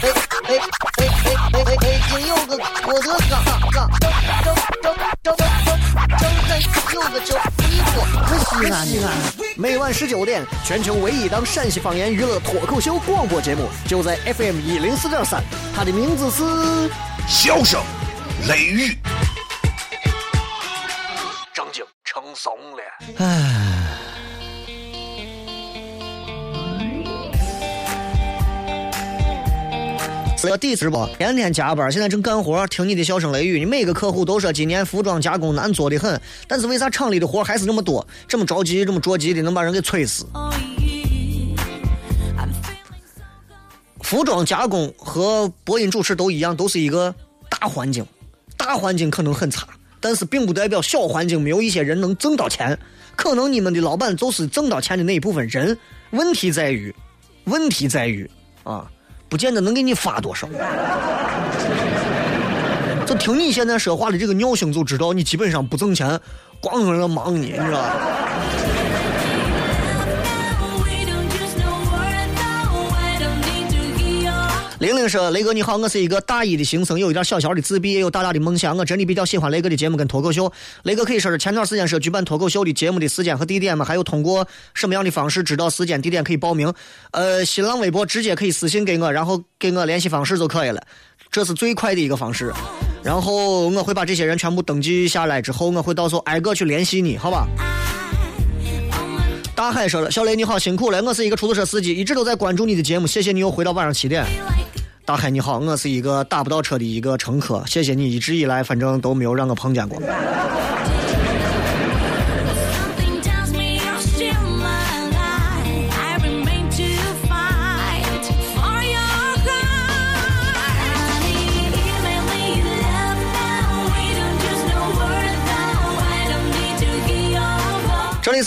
哎哎哎！北京有个郭德纲，纲张张张张张张三有个叫李波，西安西安。每晚十九点，全球唯一档陕西方言娱乐脱口秀广播节目，就在 FM 一零四点三。它的名字是《笑声雷雨》，是个底直播，天天加班，现在正干活，听你的笑声雷雨。你每个客户都说今年服装加工难做的很，但是为啥厂里的活还是那么多？这么着急，这么着急的，能把人给催死？服装加工和播音主持都一样，都是一个大环境，大环境可能很差，但是并不代表小环境没有一些人能挣到钱。可能你们的老板就是挣到钱的那一部分人。问题在于，问题在于啊。不见得能给你发多少，就听你现在说话的这个尿性，就知道你基本上不挣钱，光搁那忙呢，你知道吧？玲玲说：“雷哥你好，我是一个大一的新生，有一点小小的自闭，也有大大的梦想。我真的比较喜欢雷哥的节目跟脱口秀。雷哥可以说是前段时间说举办脱口秀的节目的时间和地点吗？还有通过什么样的方式知道时间地点可以报名？呃，新浪微博直接可以私信给我，然后给我联系方式就可以了，这是最快的一个方式。然后我会把这些人全部登记下来之后，我会到时候挨个去联系你，好吧？”大海说了：“小雷你好，辛苦了，我是一个出租车司机，一直都在关注你的节目，谢谢你又回到晚上七点。”大海你好，我是一个打不到车的一个乘客，谢谢你一直以来反正都没有让我碰见过。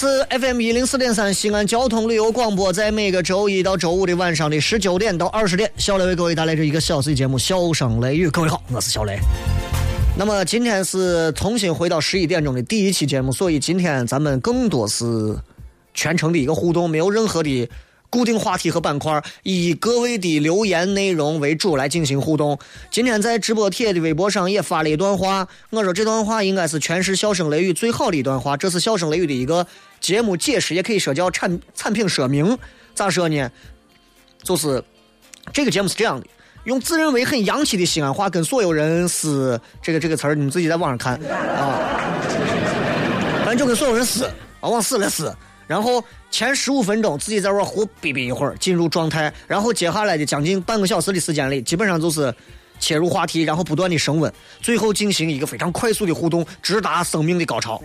是 FM 一零四点三西安交通旅游广播，在每个周一到周五的晚上的十九点到二十点，小雷为各位带来这一个小时节目《笑声雷雨》。各位好，我是小雷。那么今天是重新回到十一点钟的第一期节目，所以今天咱们更多是全程的一个互动，没有任何的。固定话题和板块，以各位的留言内容为主来进行互动。今天在直播贴的微博上也发了一段话，我说这段话应该是诠释笑声雷雨最好的一段话。这是笑声雷雨的一个节目解释，也可以说叫产产品说明。咋说呢？就是这个节目是这样的：用自认为很洋气的西安话跟所有人撕这个这个词儿，你们自己在网上看啊。反正就跟所有人撕，往死了撕。然后前十五分钟自己在玩胡逼逼一会儿进入状态，然后接下来的将近半个小时的时间里，基本上就是切入话题，然后不断的升温，最后进行一个非常快速的互动，直达生命的高潮。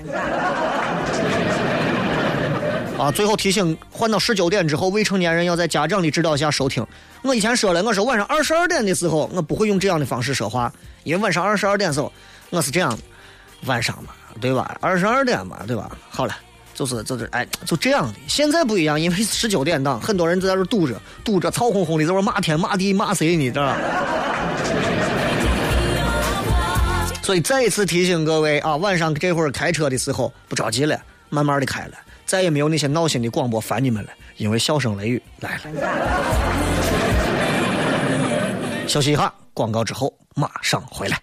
啊！最后提醒，换到十九点之后，未成年人要在家长的指导下收听。我以前说了，我说晚上二十二点的时候，我不会用这样的方式说话，因为晚上二十二点时候我是这样的，晚上嘛，对吧？二十二点嘛，对吧？好了。就是就是哎，就这样的。现在不一样，因为十九点档，很多人在这堵着，堵着，吵哄哄的，在那骂天骂地骂谁呢？知道 所以再一次提醒各位啊，晚上这会儿开车的时候不着急了，慢慢的开了，再也没有那些闹心的广播烦你们了，因为笑声雷雨来了。休息一下，广告之后马上回来。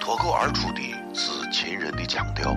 脱口而出的是秦人的腔调。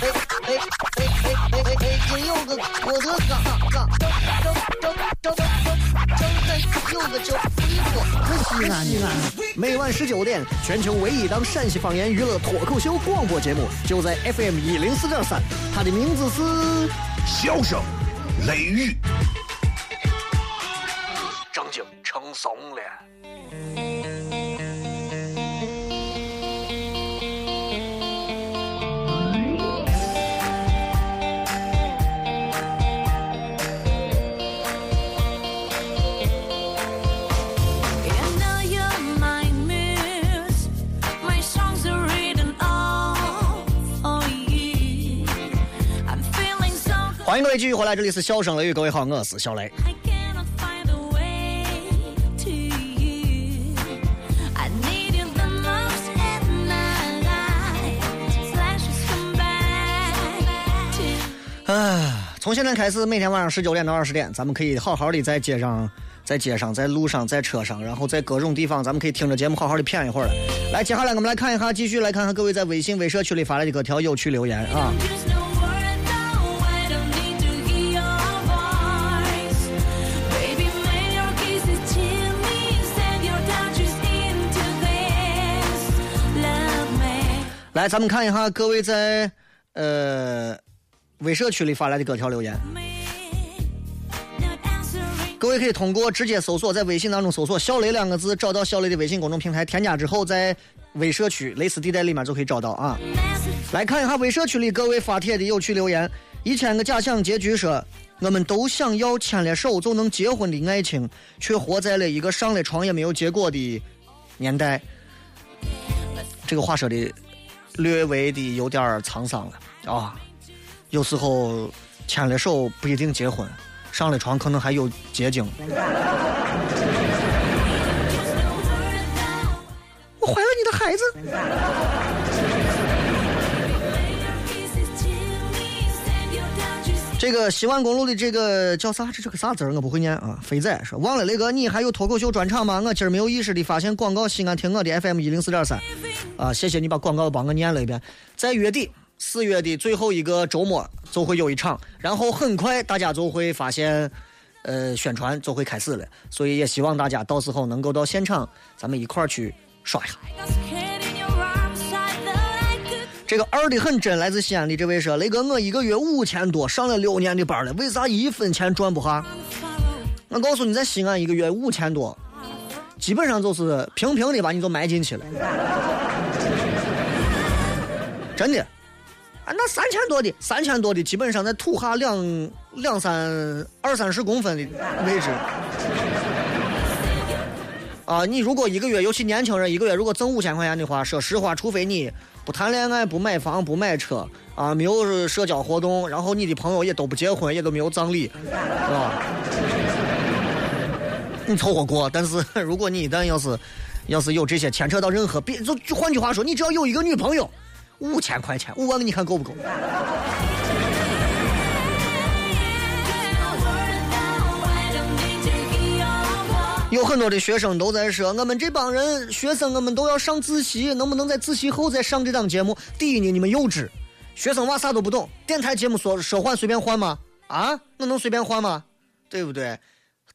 哎哎哎哎哎哎哎！北有个郭德纲，张张张张张张有个叫李波，西安西安。每晚十九点，全球唯一档陕西方言娱乐脱口秀广播节目，就在 FM 一零四点三。它的名字是《笑声雷雨》，正经成怂了。欢迎各位继续回来，这里是笑声雷雨，各位好，我是小雷。唉，从现在开始，每天晚上十九点到二十点，咱们可以好好的在街上、在街上、在路上、在车上，然后在各种地方，咱们可以听着节目好好的谝一会儿了。来，接下来我们来看一下，继续来看看各位在微信、微社区里发来的各条有趣留言啊。来，咱们看一下各位在呃微社区里发来的各条留言。各位可以通过直接搜索，在微信当中搜索“小雷”两个字，找到小雷的微信公众平台，添加之后，在微社区类似地带里面就可以找到啊。来看一下微社区里各位发帖的有趣留言：一千个假想结局说，我们都想要牵了手就能结婚的爱情，却活在了一个上了床也没有结果的年代。这个话说的。略微的有点沧桑了啊！有时候牵了手不一定结婚，上了床可能还有结晶。我怀了你的孩子。这个西万公路的这个叫啥？这是个啥字儿我不会念啊！肥仔说忘了雷哥，你还有脱口秀专场吗？我今儿没有意识的发现广告，西安听我的 FM 一零四点三。啊，谢谢你把广告帮我念了一遍。在月底四月的最后一个周末就会有一场，然后很快大家就会发现，呃，宣传就会开始了。所以也希望大家到时候能够到现场，咱们一块儿去刷一下。这个二的很真，来自西安的这位说：“雷哥，我一个月五千多，上了六年的班了，为啥一分钱赚不下？”我告诉你，在西安一个月五千多，基本上就是平平的把你都埋进去了。真的，啊，那三千多的，三千多的，基本上在土下两两三二三十公分的位置。啊，你如果一个月，尤其年轻人，一个月如果挣五千块钱的话，说实话，除非你。不谈恋爱，不买房，不买车，啊，没有社交活动，然后你的朋友也都不结婚，也都没有葬礼，是吧？你凑合过。但是如果你一旦要是，要是有这些牵扯到任何，别就换句话说，你只要有一个女朋友，五千块钱，五万你看够不够？有很多的学生都在说，我们这帮人学生，我们都要上自习，能不能在自习后再上这档节目？第一呢，你们幼稚，学生娃啥都不懂，电台节目说说换随便换吗？啊，那能随便换吗？对不对？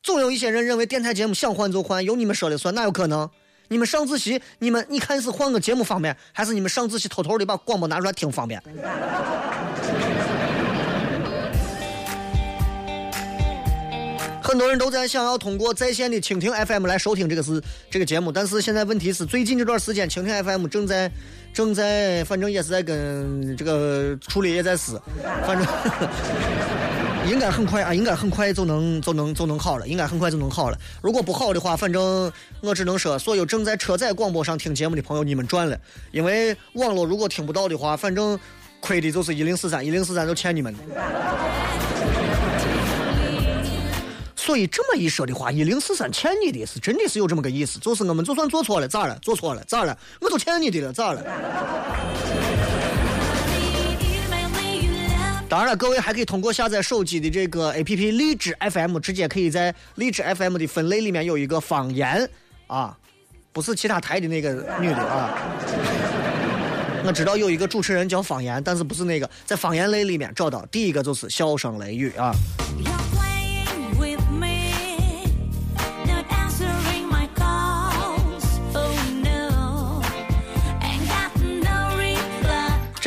总有一些人认为电台节目想换就换，由你们说了算，哪有可能？你们上自习，你们你看是换个节目方便，还是你们上自习偷偷的把广播拿出来听方便？很多人都在想要通过在线的蜻蜓 FM 来收听这个是这个节目，但是现在问题是最近这段时间蜻蜓 FM 正在正在，反正也是在跟这个处理也在死，反正应该很快啊，应该很快就能就能就能好了，应该很快就能好了。如果不好的话，反正我只能说，所有正在车载广播上听节目的朋友，你们赚了，因为网络如果听不到的话，反正亏的就是一零四三，一零四三就欠你们的。所以这么一说的话，一零四三欠你的是真的是有这么个意思，就是我们就算做错了咋了？做错了咋了？我都欠你的了咋了？当然了，各位还可以通过下载手机的这个 A P P 荔枝 F M，直接可以在荔枝 F M 的分类里面有一个方言啊，不是其他台的那个女的啊。我知道有一个主持人叫方言，但是不是那个，在方言类里面找到第一个就是笑声雷雨啊。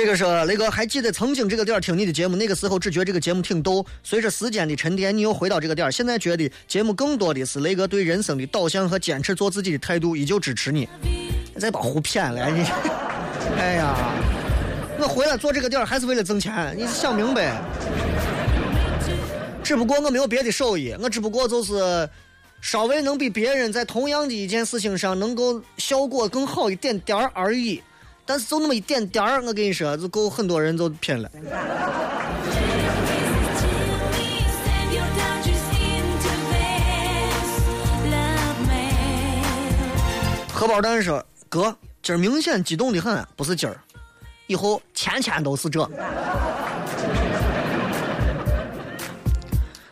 这个是雷哥，还记得曾经这个点儿听你的节目，那个时候只觉得这个节目挺逗。随着时间的沉淀，你又回到这个点儿，现在觉得节目更多的是雷哥对人生的导向和坚持做自己的态度，依旧支持你。再把胡骗了你！哎呀，我回来做这个点儿还是为了挣钱，你想明白？只不过我没有别的手艺，我只不过就是稍微能比别人在同样的一件事情上能够效果更好一点点而已。但是就那么一点点儿，我跟你说，就够很多人就拼了。荷包蛋说：“哥，今儿明显激动的很，不是今儿，以后天天都是这。”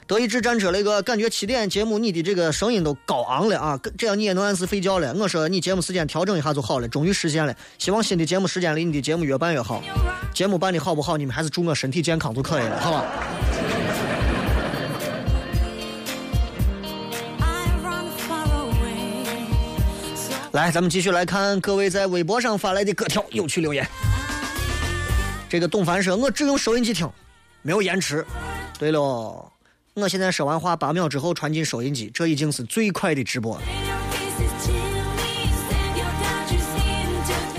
德意志战车那个感觉七点节目你的这个声音都高昂了啊，这样你也能按时睡觉了。我说你节目时间调整一下就好了，终于实现了。希望新的节目时间里你的节目越办越好。节目办的好不好，你们还是祝我身体健康就可以了，好吧？来，咱们继续来看各位在微博上发来的各条有趣留言。这个董凡说：“我只用收音机听，没有延迟。”对喽。我现在说完话八秒之后传进收音机，这已经是最快的直播了。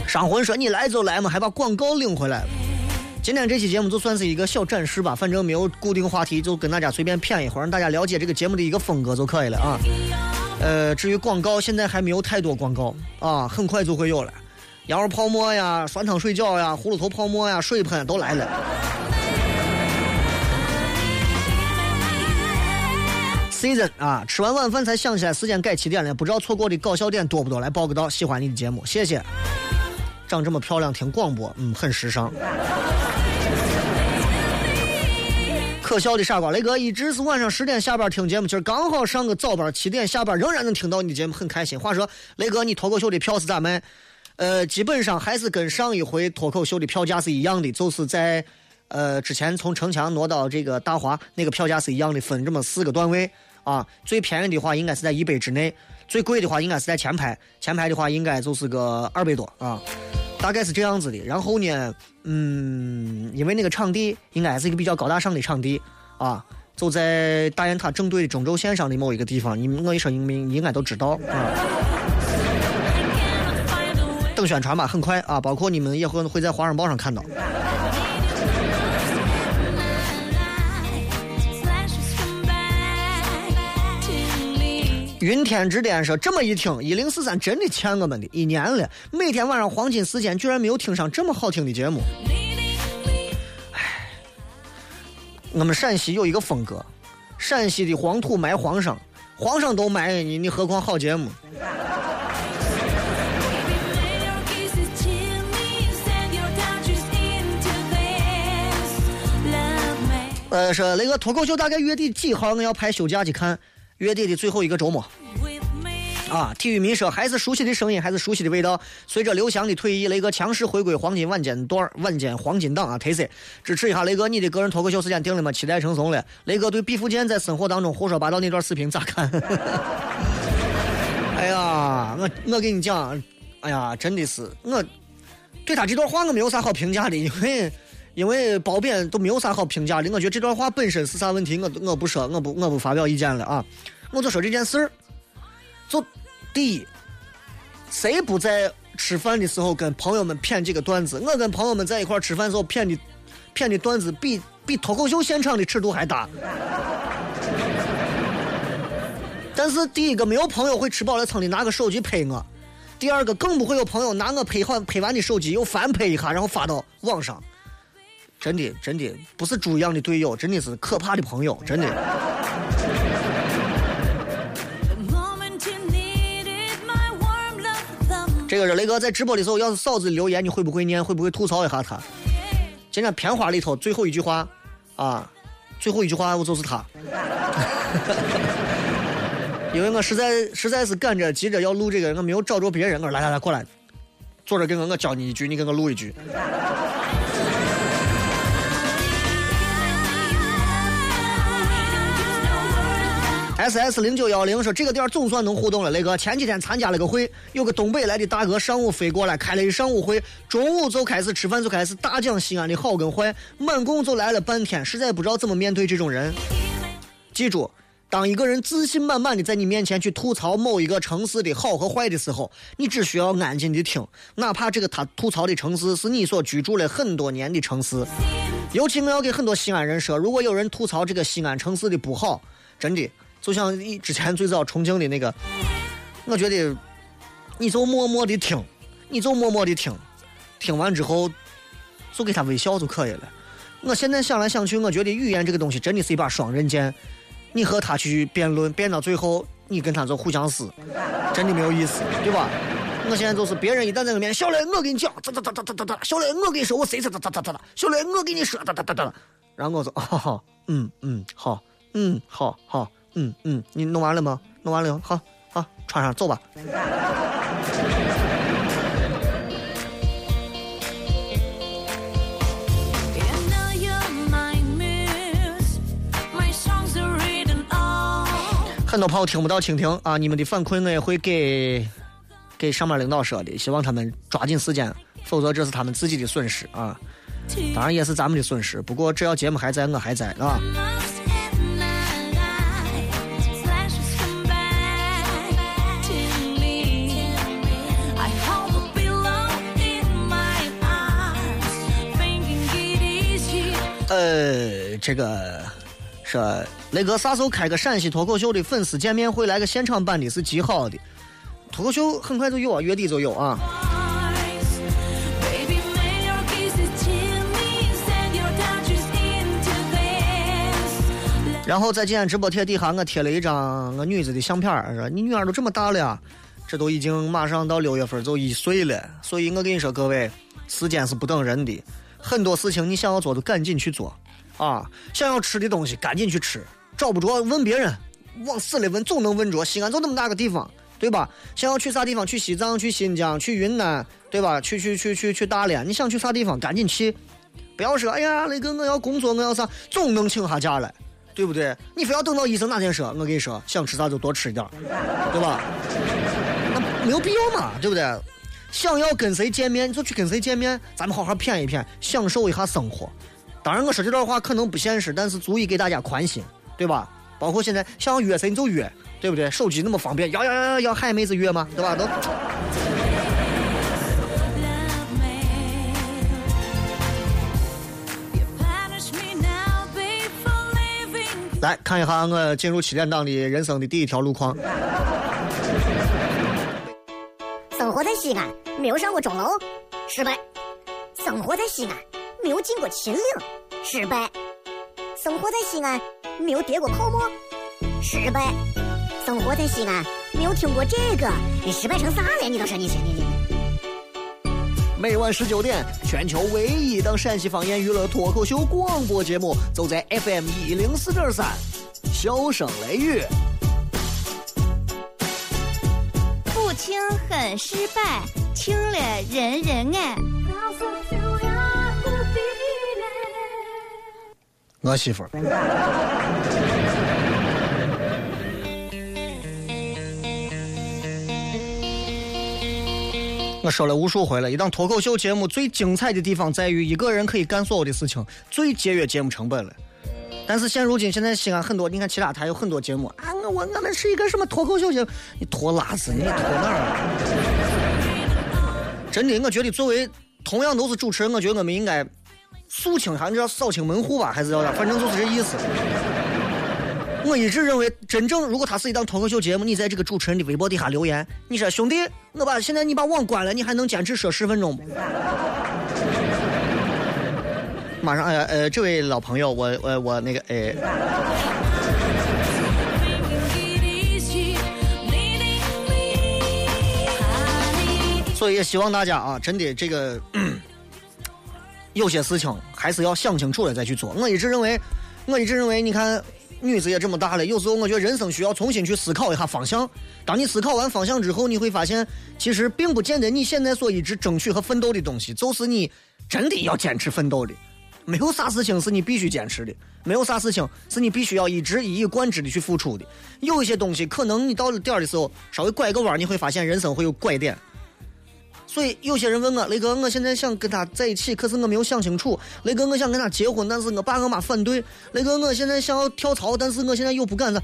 商魂说：“你来就来嘛，还把广告领回来。了。”今天这期节目就算是一个小展示吧，反正没有固定话题，就跟大家随便谝一会儿，让大家了解这个节目的一个风格就可以了啊。呃，至于广告，现在还没有太多广告啊，很快就会有了。羊肉泡馍呀，酸汤水饺呀，葫芦头泡馍呀，水喷都来了。Season 啊，吃完晚饭才想起来时间改七点了，不知道错过的搞笑点多不多？来报个到，喜欢你的节目，谢谢。长这么漂亮，听广播，嗯，很时尚。可笑的傻瓜，雷哥一直是晚上十点下班听节目，今儿刚好上个早班，七点下班仍然能听到你的节目，很开心。话说，雷哥，你脱口秀的票是咋卖？呃，基本上还是跟上一回脱口秀的票价是一样的，就是在呃之前从城墙挪到这个大华那个票价是一样的，分这么四个段位。啊，最便宜的话应该是在一百之内，最贵的话应该是在前排，前排的话应该就是个二百多啊，大概是这样子的。然后呢，嗯，因为那个场地应该是一个比较高大上的场地啊，就在大雁塔正对中轴线上的某一个地方，你们我一说你们应该都知道啊。等宣传吧，很快啊，包括你们也会会在《华商报》上看到。云天之巅说：“这么一听，一零四三真的欠我们的一年了。每天晚上黄金时间，居然没有听上这么好听的节目。唉，我们陕西有一个风格，陕西的黄土埋皇上，皇上都埋你，你何况好节目？” 呃，说那个脱口秀大概月底几号我要排休假去看。月底的最后一个周末，啊！体育迷说还是熟悉的声音，还是熟悉的味道。随着刘翔的退役，雷哥强势回归黄金晚间段，晚间黄金档啊特色支持一下雷哥，你的个人脱口秀时间定了吗？期待成怂了。雷哥对毕福剑在生活当中胡说八道那段视频咋看？哎呀，我我跟你讲，哎呀，真的是我对他这段话我没有啥好评价的，因为因为褒贬都没有啥好评价的。我觉得这段话本身是啥问题，我我不说，我不我不发表意见了啊。我就说这件事儿，就第一，谁不在吃饭的时候跟朋友们谝几个段子？我跟朋友们在一块吃饭时候谝的谝的段子，比比脱口秀现场的尺度还大。但是第一个没有朋友会吃饱了撑的拿个手机拍我，第二个更不会有朋友拿我拍好拍完的手机又翻拍一下，然后发到网上。真的真的不是猪一样的队友，真的是可怕的朋友，真的。这个是雷哥在直播的时候，要是嫂子留言，你会不会念？会不会吐槽一下他？今天片花里头最后一句话，啊，最后一句话我就是他，因为我实在实在是赶着急着要录这个，我没有找着别人。我说来来来，过来，坐着给我，我教你一句，你给我录一句。S S 零九幺零说：“这个店总算能互动了，雷哥。前几天参加了个会，有个东北来的大哥上午飞过来，开了一上午会，中午就开始吃饭，就开始大讲西安的好跟坏，满共就来了半天，实在不知道怎么面对这种人。记住，当一个人自信满满的在你面前去吐槽某一个城市的好和坏的时候，你只需要安静的听，哪怕这个他吐槽的城市是你所居住了很多年的城市。尤其我要给很多西安人说，如果有人吐槽这个西安城市的不好，真的。”就像你之前最早重庆的那个，我觉得你就默默的听，你就默默的听，听完之后就给他微笑就可以了。我现在想来想去，我觉得语言这个东西真的是一把双刃剑。你和他去辩论，辩到最后，你跟他就互相撕，真的没有意思，对吧？我现在就是别人一旦在我面前，小雷，我跟你讲，哒哒哒哒哒哒哒，小雷，我跟你说，我谁谁哒哒哒哒哒，小雷，我跟你说，哒哒哒哒哒，然后我说，哦，嗯嗯，好，嗯好好，嗯嗯，你弄完了吗？弄完了，好好穿上，走吧。很多朋友听不到蜻蜓啊，你们的反馈我也会给给上面领导说的，希望他们抓紧时间，否则这是他们自己的损失啊，当然也是咱们的损失。不过只要节目还在，我还在啊。呃，这个。说雷哥啥时候开个陕西脱口秀的粉丝见面会，来个现场版的，是极好的。脱口秀很快就有啊，月底就有啊。然后在今天直播贴底下，我贴了一张我女子的相片说你女儿都这么大了，呀，这都已经马上到六月份就一岁了。所以我跟你说，各位，时间是不等人的，很多事情你想要做，就赶紧去做。啊，想要吃的东西赶紧去吃，找不着问别人，往死里问总能问着。西安就那么大个地方，对吧？想要去啥地方？去西藏、去新疆、去云南，对吧？去去去去去大连，你想去啥地方？赶紧去，不要说哎呀，那个我要工作，我要啥，总能请下假来，对不对？你非要等到医生哪天说，我跟你说，想吃啥就多吃一点，对吧？那没有必要嘛，对不对？想要跟谁见面就去跟谁见面，咱们好好谝一谝，享受一下生活。当然，我说这段话可能不现实，但是足以给大家宽心，对吧？包括现在想要约谁你就约，对不对？手机那么方便，要要要要要喊妹子约吗？对吧？都。来看一下我进入七点档的人生的第一条路况。生活在西安，没有上过钟楼，失败。生活在西安。没有进过秦岭，失败；生活在西安，没有跌过泡沫，失败；生活在西安，没有听过这个，你失败成啥了？你倒是你，你你。每晚十九点，全球唯一档陕西方言娱乐脱口秀广播节目，就在 FM 一零四点三，笑声雷雨。不听很失败，听了人人爱。我媳妇儿，我说了无数回了，一档脱口秀节目最精彩的地方在于一个人可以干所有的事情，最节约节目成本了。但是现如今，现在西安很多，你看其他台有很多节目啊，我我我们是一个什么脱口秀节目？你拖拉子，你拖哪儿？真的，我觉得作为同样都是主持人，我觉得我们应该。肃清还是要扫清门户吧，还是要啥？反正就是这意思。我一直认为，真正如果他是一档脱口秀节目，你在这个主持人的微博底下留言，你说兄弟，我把现在你把网关了，你还能坚持说十分钟吗马上，哎呃，这位老朋友，我我我那个哎。所以也希望大家啊，真的这个。有些事情还是要想清楚了再去做。我一直认为，我一直认为，你看，女子也这么大了，有时候我觉得人生需要重新去思考一下方向。当你思考完方向之后，你会发现，其实并不见得你现在所一直争取和奋斗的东西，就是你真的要坚持奋斗的。没有啥事情是你必须坚持的，没有啥事情是你必须要一直一以贯之的去付出的。有一些东西，可能你到了点儿的时候，稍微拐个弯，你会发现人生会有拐点。所以有些人问我雷哥，我现在想跟他在一起，可是我没有想清楚。雷哥，我想跟他结婚，但是我爸我妈反对。雷哥，我现在想要跳槽，但是我现在又不敢了。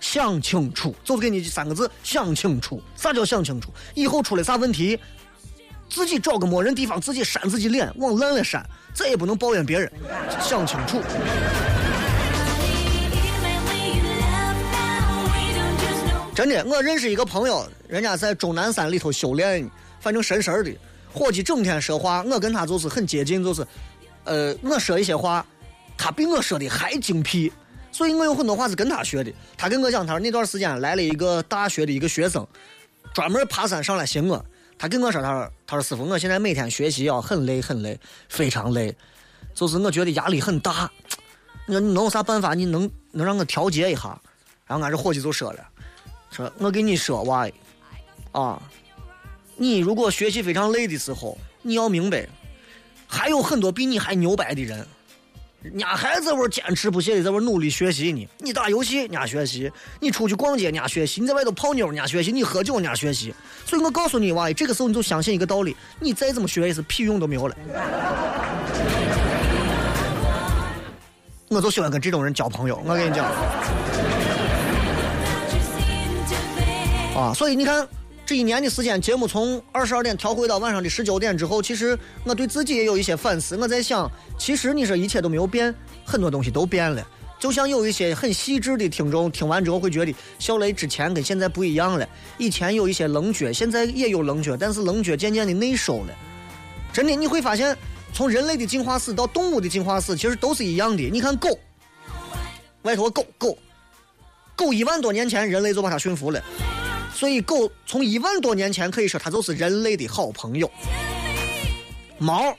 想清楚，就是给你三个字：想清楚。啥叫想清楚？以后出了啥问题，自己找个没人地方，自己扇自己脸，往烂了扇，再也不能抱怨别人。想清楚。真的，我认识一个朋友，人家在终南山里头修炼。反正神神的，伙计整天说话，我跟他就是很接近，就是，呃，我说一些话，他比我说的还精辟，所以我有很多话是跟他学的。他跟我讲，他说那段时间来了一个大学的一个学生，专门爬山上来寻我，他跟我说，他说他说师傅，我现在每天学习啊，很累很累，非常累，就是我觉得压力很大。你你能有啥办法？你能能让我调节一下？然后俺这伙计就说了，说我跟你说娃，啊，你如果学习非常累的时候，你要明白，还有很多比你还牛掰的人。人家还在玩坚持不懈的在玩努力学习呢。你打游戏，人家学习；你出去逛街，人家学习；你在外头泡妞，人家学习；你喝酒，人家学习。所以我告诉你，娃，这个时候你就相信一个道理：你再怎么学也是屁用都没有了。我就喜欢跟这种人交朋友。我跟你讲，啊，所以你看。这一年的时间，节目从二十二点调回到晚上的十九点之后，其实我对自己也有一些反思。我在想，其实你说一切都没有变，很多东西都变了。就像有一些很细致的听众听完之后会觉得，小雷之前跟现在不一样了。以前有一些棱角，现在也有棱角，但是棱角渐渐的内收了。真的，你会发现，从人类的进化史到动物的进化史，其实都是一样的。你看狗，外头狗狗，狗一万多年前人类就把它驯服了。所以，狗从一万多年前可以说它就是人类的好朋友。猫，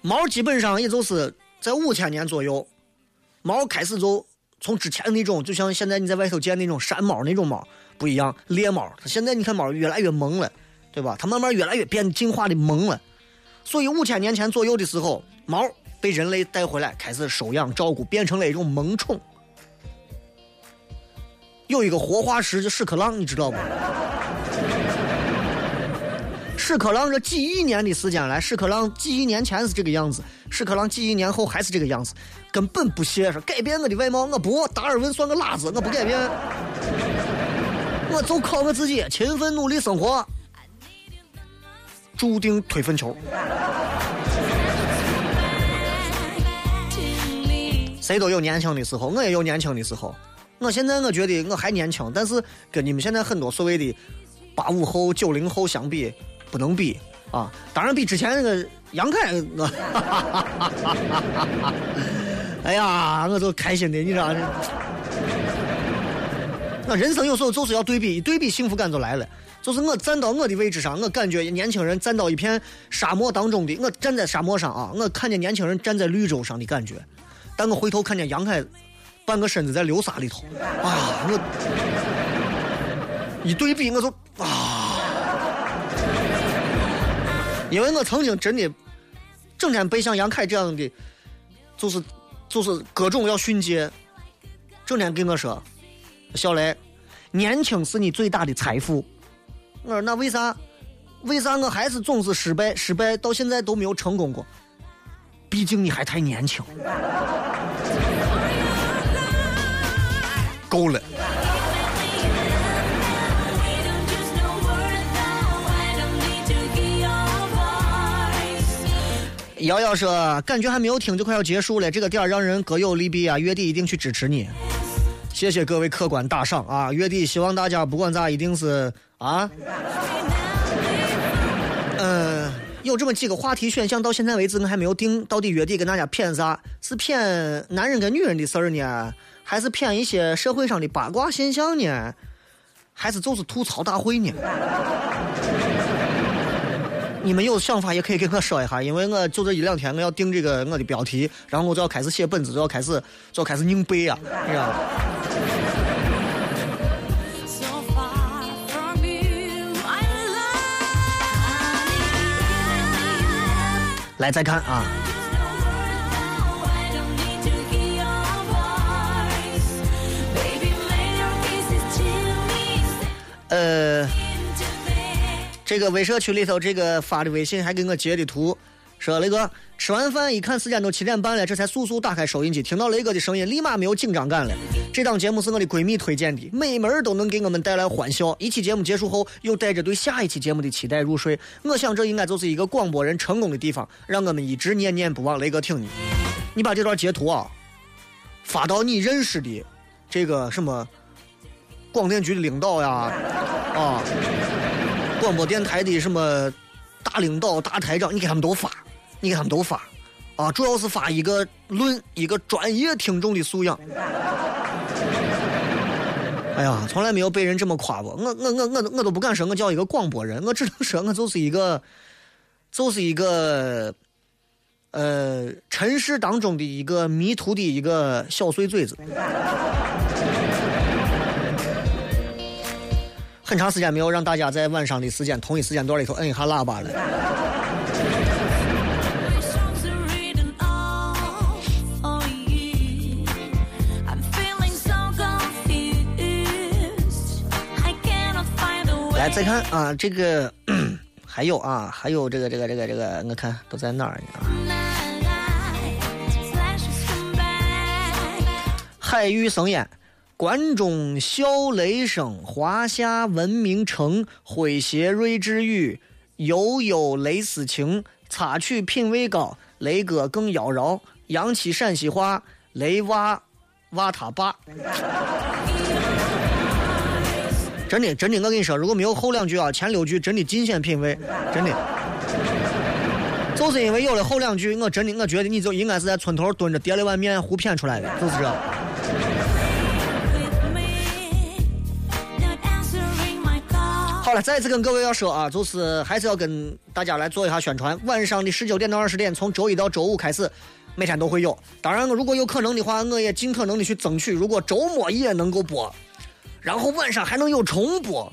猫基本上也就是在五千年左右，猫开始就从之前那种，就像现在你在外头见那种山猫那种猫不一样，猎猫。它现在你看猫越来越萌了，对吧？它慢慢越来越变进化的萌了。所以五千年前左右的时候，猫被人类带回来，开始收养照顾，变成了一种萌宠。有一个活化石叫屎壳郎，你知道不？屎壳郎这几亿年的时间来，屎壳郎几亿年前是这个样子，屎壳郎几亿年后还是这个样子，根本不屑说改变我的外貌，我不，达尔文算个拉子，我不改变，我就靠我自己勤奋努力生活，注定推粪球。谁都有年轻的时候，我也有年轻的时候。我现在我觉得我还年轻，但是跟你们现在很多所谓的八五后、九零后相比，不能比啊！当然比之前那个杨凯，我，哎呀，我就开心的，你知道？那人生有时候就是要对比，一对比幸福感就来了。就是我站到我的位置上，我感觉年轻人站到一片沙漠当中的，我站在沙漠上啊，我看见年轻人站在绿洲上的感觉，但我回头看见杨凯。半个身子在流沙里头，啊！我一对比，我就啊！因为我曾经真的整天被像杨凯这样的，就是就是各种要训诫，整天跟我说：“小雷，年轻是你最大的财富。”我说：“那为啥？为啥我还是总是失败？失败到现在都没有成功过？毕竟你还太年轻。”够了。瑶瑶说：“感觉还没有听就快要结束了，这个点儿让人各有利弊啊！月底一定去支持你，谢谢各位客官打赏啊！月底希望大家不管咋，一定是啊，嗯，有这么几个话题选项，到现在为止我还没有定，到底月底跟大家谝啥？是谝男人跟女人的事儿呢？”还是骗一些社会上的八卦现象呢，还是就是吐槽大会呢？你们有想法也可以跟我说一下，因为我就这一两天我要定这个我的标题，然后我就要开始写本子，就要开始就要开始拧背啊，你知道吗来再看啊。呃，这个微社区里头，这个发的微信还给我截的图，说雷哥吃完饭一看时间都七点半了，这才速速打开收音机，听到雷哥的声音，立马没有紧张感了。这档节目是我的闺蜜推荐的，每门都能给我们带来欢笑。一期节目结束后，又带着对下一期节目的期待入睡。我想这应该就是一个广播人成功的地方，让我们一直念念不忘。雷哥听你，你把这段截图啊发到你认识的这个什么？广电局的领导呀，啊，广播电台的什么大领导、大台长，你给他们都发，你给他们都发，啊，主要是发一个论一个专业听众的素养。哎呀，从来没有被人这么夸过。我我我我我都不敢说我叫一个广播人，我只能说我就是一个，就是一个，呃，尘世当中的一个迷途的一个小碎嘴子。很长时间没有让大家在晚上的时间同一时间段里头摁一下喇叭了。来，再看啊，这个还有啊，还有这个这个这个这个，我看都在哪儿呢？海域生烟，关中笑雷声，华夏文明城，诙谐睿智语，悠悠雷思情，插曲品味高，雷哥更妖娆，洋气陕西话，雷娃娃他爸。真的，真的，我跟你说，如果没有后两句啊，前六句真的尽显品味，真的。就是因为有了后两句，我真的我觉得你就应该是在村头蹲着叠了碗面胡谝出来的，就是这。了，再次跟各位要说啊，就是还是要跟大家来做一下宣传。晚上的十九点到二十点，从周一到周五开始，每天都会有。当然，如果有可能的话，我也尽可能的去争取，如果周末也能够播。然后晚上还能有重播，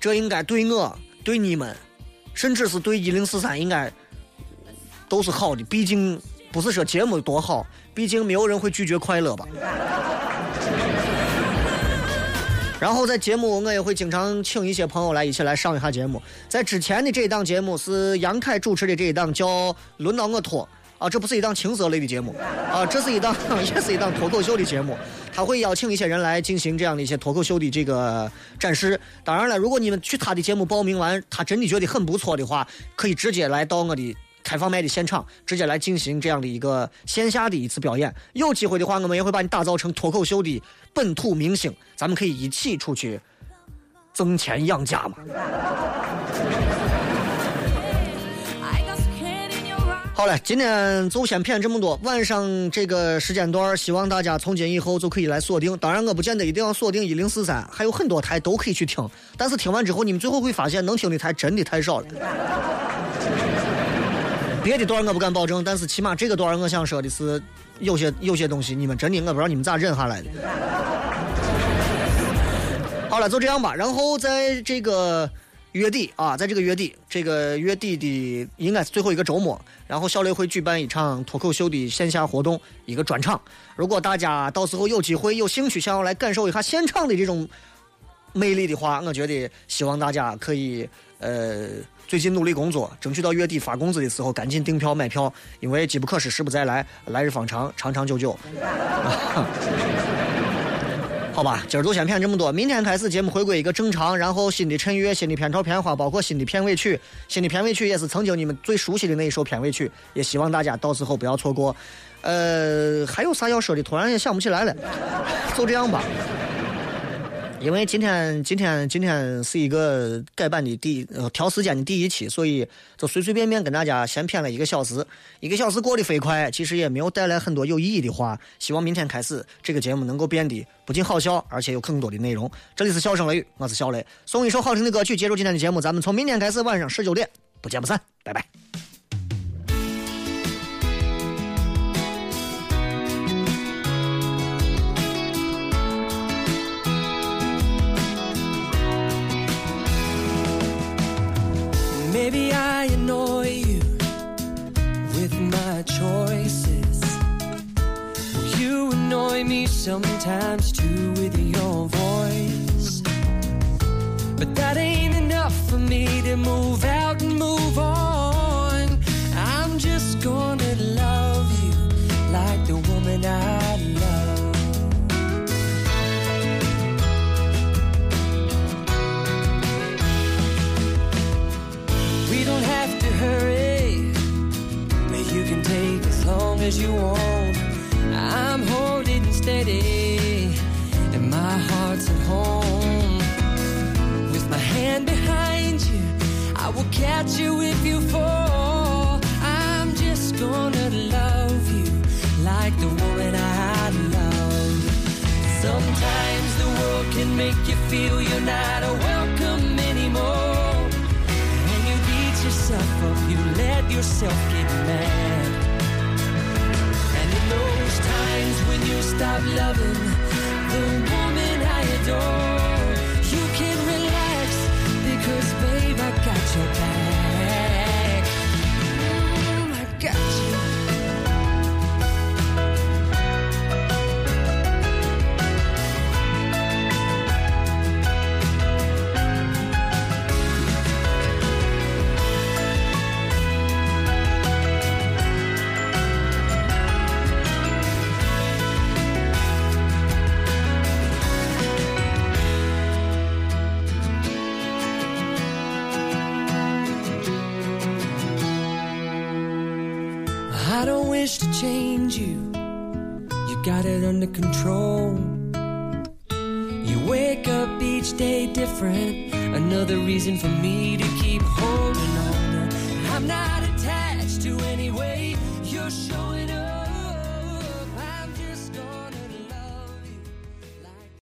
这应该对我、对你们，甚至是对一零四三应该都是好的。毕竟不是说节目多好，毕竟没有人会拒绝快乐吧。然后在节目我也会经常请一些朋友来一起来上一下节目。在之前的这一档节目是杨凯主持的这一档叫《轮到我脱》。啊，这不是一档情色类的节目，啊，这是一档 也是一档脱口秀的节目，他会邀请一些人来进行这样的一些脱口秀的这个展示。当然了，如果你们去他的节目报名完，他真的觉得很不错的话，可以直接来到我的开放麦的现场，直接来进行这样的一个线下的一次表演。有机会的话，我们也会把你打造成脱口秀的本土明星，咱们可以一起出去挣钱养家嘛。好了，今天就先骗这么多。晚上这个时间段，希望大家从今以后就可以来锁定。当然，我不见得一定要锁定一零四三，还有很多台都可以去听。但是听完之后，你们最后会发现，能听的台真的太少了。别的段我不敢保证，但是起码这个段我想说的是，有些有些东西你们真的我不知道你们咋忍下来的。好了，就这样吧。然后在这个。月底啊，在这个月底，这个月底的应该是最后一个周末，然后小雷会举办一场脱口秀的线下活动，一个专场。如果大家到时候有机会、有兴趣想要来感受一下现场的这种魅力的话，我觉得希望大家可以呃最近努力工作，争取到月底发工资的时候赶紧订票买票，因为机不可失，时不再来，来日方长，长长久久。好吧，今儿就先骗这么多。明天开始节目回归一个正常，然后新的衬乐、新的片头片花，包括新的片尾曲。新的片尾曲也是曾经你们最熟悉的那一首片尾曲，也希望大家到时候不要错过。呃，还有啥要说的？突然也想不起来了，就这样吧。因为今天今天今天是一个改版的第呃调时间的第一期，所以就随随便便跟大家先骗了一个小时，一个小时过得飞快，其实也没有带来很多有意义的话。希望明天开始这个节目能够变得不仅好笑，而且有更多的内容。这里是笑声雷雨，我是小雷，送一首好听的歌曲结束今天的节目，咱们从明天开始晚上十九点不见不散，拜拜。Maybe I annoy you with my choices. You annoy me sometimes too with your voice. But that ain't enough for me to move out and move on. I'm just gonna love you like the woman I as you want. I'm holding steady, and my heart's at home. With my hand behind you, I will catch you if you fall. I'm just gonna love you like the woman I love. Sometimes the world can make you feel you're not a welcome anymore. And you beat yourself up, you let yourself get mad. Times when you stop loving the woman I adore,